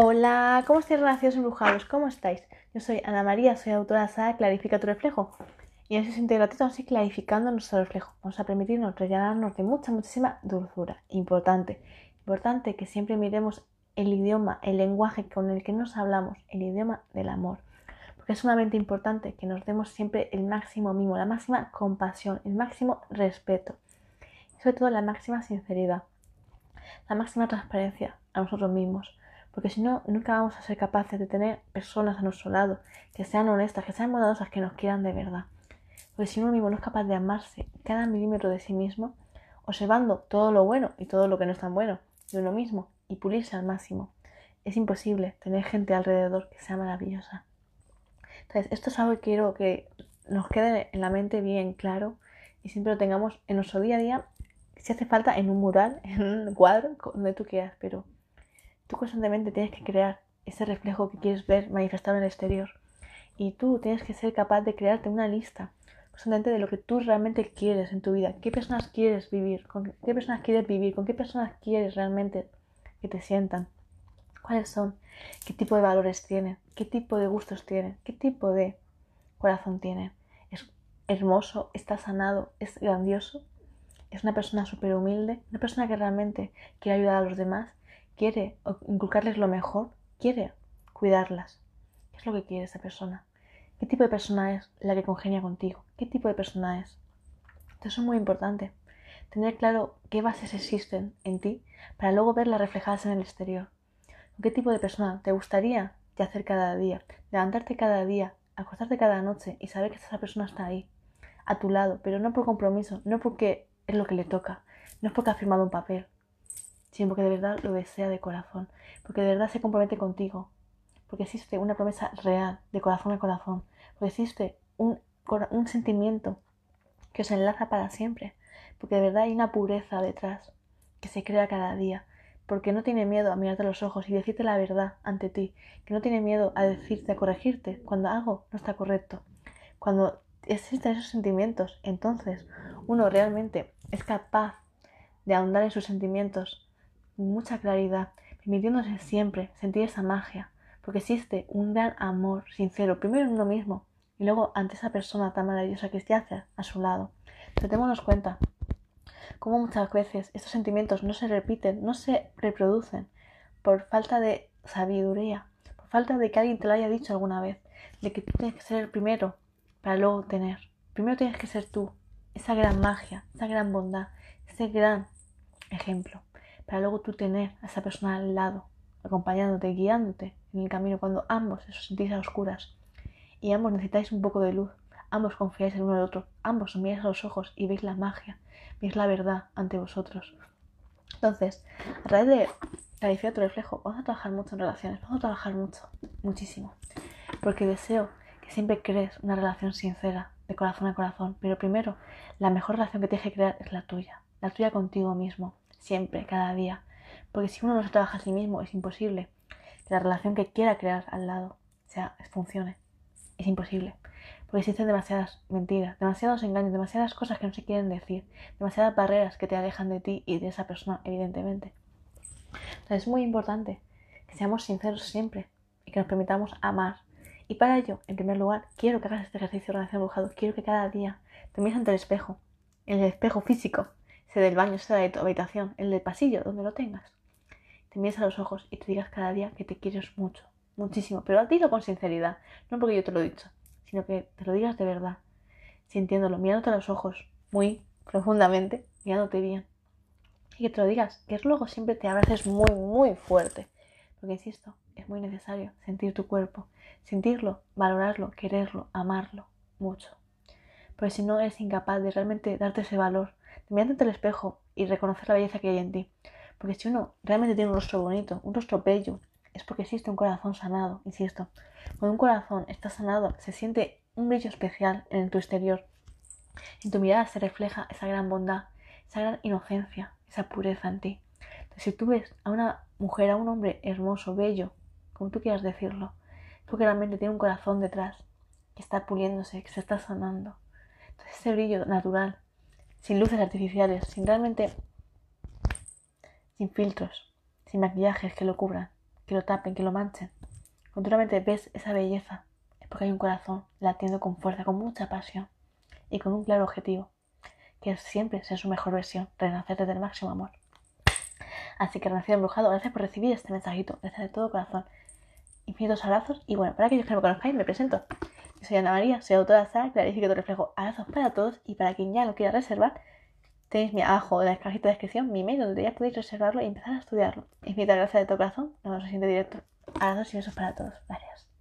Hola, ¿cómo estáis relacionados embrujados? ¿Cómo estáis? Yo soy Ana María, soy autora de Clarifica tu reflejo. Y en ese siguiente ratito vamos a ir clarificando nuestro reflejo. Vamos a permitirnos rellenarnos de mucha, muchísima dulzura. Importante. Importante que siempre miremos el idioma, el lenguaje con el que nos hablamos, el idioma del amor. Porque es sumamente importante que nos demos siempre el máximo mimo, la máxima compasión, el máximo respeto. Y sobre todo la máxima sinceridad, la máxima transparencia a nosotros mismos porque si no, nunca vamos a ser capaces de tener personas a nuestro lado que sean honestas, que sean bondadosas, que nos quieran de verdad. Porque si uno mismo no es capaz de amarse cada milímetro de sí mismo, observando todo lo bueno y todo lo que no es tan bueno de uno mismo y pulirse al máximo, es imposible tener gente alrededor que sea maravillosa. Entonces, esto es algo que quiero que nos quede en la mente bien claro y siempre lo tengamos en nuestro día a día, si hace falta en un mural, en un cuadro, donde tú quieras, pero Tú constantemente tienes que crear ese reflejo que quieres ver manifestado en el exterior. Y tú tienes que ser capaz de crearte una lista constantemente de lo que tú realmente quieres en tu vida. ¿Qué personas quieres vivir? ¿Con qué personas quieres vivir? ¿Con qué personas quieres realmente que te sientan? ¿Cuáles son? ¿Qué tipo de valores tienen? ¿Qué tipo de gustos tienen? ¿Qué tipo de corazón tienen? ¿Es hermoso? ¿Está sanado? ¿Es grandioso? ¿Es una persona súper humilde? ¿Una persona que realmente quiere ayudar a los demás? Quiere inculcarles lo mejor, quiere cuidarlas. ¿Qué es lo que quiere esa persona? ¿Qué tipo de persona es la que congenia contigo? ¿Qué tipo de persona es? Entonces es muy importante tener claro qué bases existen en ti para luego verlas reflejadas en el exterior. ¿Qué tipo de persona te gustaría hacer cada día? Levantarte cada día, acostarte cada noche y saber que esa persona está ahí, a tu lado, pero no por compromiso, no porque es lo que le toca, no es porque ha firmado un papel, sino porque de verdad lo desea de corazón, porque de verdad se compromete contigo, porque existe una promesa real de corazón a corazón, porque existe un, un sentimiento que os enlaza para siempre, porque de verdad hay una pureza detrás que se crea cada día, porque no tiene miedo a mirarte los ojos y decirte la verdad ante ti, que no tiene miedo a decirte, a corregirte cuando algo no está correcto. Cuando existen esos sentimientos, entonces uno realmente es capaz de ahondar en sus sentimientos mucha claridad, permitiéndose siempre sentir esa magia, porque existe un gran amor sincero, primero en uno mismo y luego ante esa persona tan maravillosa que hace a su lado. Pero démonos cuenta cómo muchas veces estos sentimientos no se repiten, no se reproducen por falta de sabiduría, por falta de que alguien te lo haya dicho alguna vez, de que tú tienes que ser el primero para luego tener. Primero tienes que ser tú, esa gran magia, esa gran bondad, ese gran ejemplo para luego tú tener a esa persona al lado, acompañándote, guiándote en el camino cuando ambos os sentís a oscuras. Y ambos necesitáis un poco de luz, ambos confiáis en uno el otro, ambos os miráis a los ojos y veis la magia, veis la verdad ante vosotros. Entonces, a través de clarificar tu reflejo, vamos a trabajar mucho en relaciones, vamos a trabajar mucho, muchísimo, porque deseo que siempre crees una relación sincera, de corazón a corazón, pero primero, la mejor relación que tienes que crear es la tuya, la tuya contigo mismo, siempre, cada día. Porque si uno no se trabaja a sí mismo, es imposible que la relación que quiera crear al lado sea, funcione. Es imposible. Porque existen demasiadas mentiras, demasiados engaños, demasiadas cosas que no se quieren decir, demasiadas barreras que te alejan de ti y de esa persona, evidentemente. Entonces es muy importante que seamos sinceros siempre y que nos permitamos amar. Y para ello, en primer lugar, quiero que hagas este ejercicio de relación brujado. Quiero que cada día te mires ante el espejo, el espejo físico, del baño, sea de tu habitación, el del pasillo, donde lo tengas. Te mires a los ojos y te digas cada día que te quieres mucho, muchísimo, pero dilo con sinceridad, no porque yo te lo he dicho, sino que te lo digas de verdad, sintiéndolo, mirándote a los ojos muy profundamente, mirándote bien. Y que te lo digas, que luego siempre te abraces muy, muy fuerte. Porque insisto, es muy necesario sentir tu cuerpo, sentirlo, valorarlo, quererlo, amarlo mucho. Porque si no eres incapaz de realmente darte ese valor, mirarte ante el espejo y reconocer la belleza que hay en ti. Porque si uno realmente tiene un rostro bonito, un rostro bello, es porque existe un corazón sanado, insisto. Cuando un corazón está sanado, se siente un brillo especial en tu exterior. En tu mirada se refleja esa gran bondad, esa gran inocencia, esa pureza en ti. Entonces, si tú ves a una mujer, a un hombre hermoso, bello, como tú quieras decirlo, es porque realmente tiene un corazón detrás, que está puliéndose, que se está sanando. Entonces, ese brillo natural sin luces artificiales, sin realmente, sin filtros, sin maquillajes que lo cubran. que lo tapen, que lo manchen. Cuando realmente ves esa belleza, es porque hay un corazón latiendo con fuerza, con mucha pasión y con un claro objetivo, que es siempre ser su mejor versión, renacer desde el máximo amor. Así que Renacido Embrujado, gracias por recibir este mensajito, gracias de todo corazón. Infinitos abrazos y bueno, para aquellos que no me conozcáis, me presento. Soy Ana María, soy autora de clarifico tu reflejo. Abrazos para todos y para quien ya lo quiera reservar, tenéis mi abajo en la cajita de descripción mi mail donde ya podéis reservarlo y empezar a estudiarlo. Infinitas gracias de todo corazón, nos vemos en el siguiente directo. Abrazos y besos para todos. Gracias.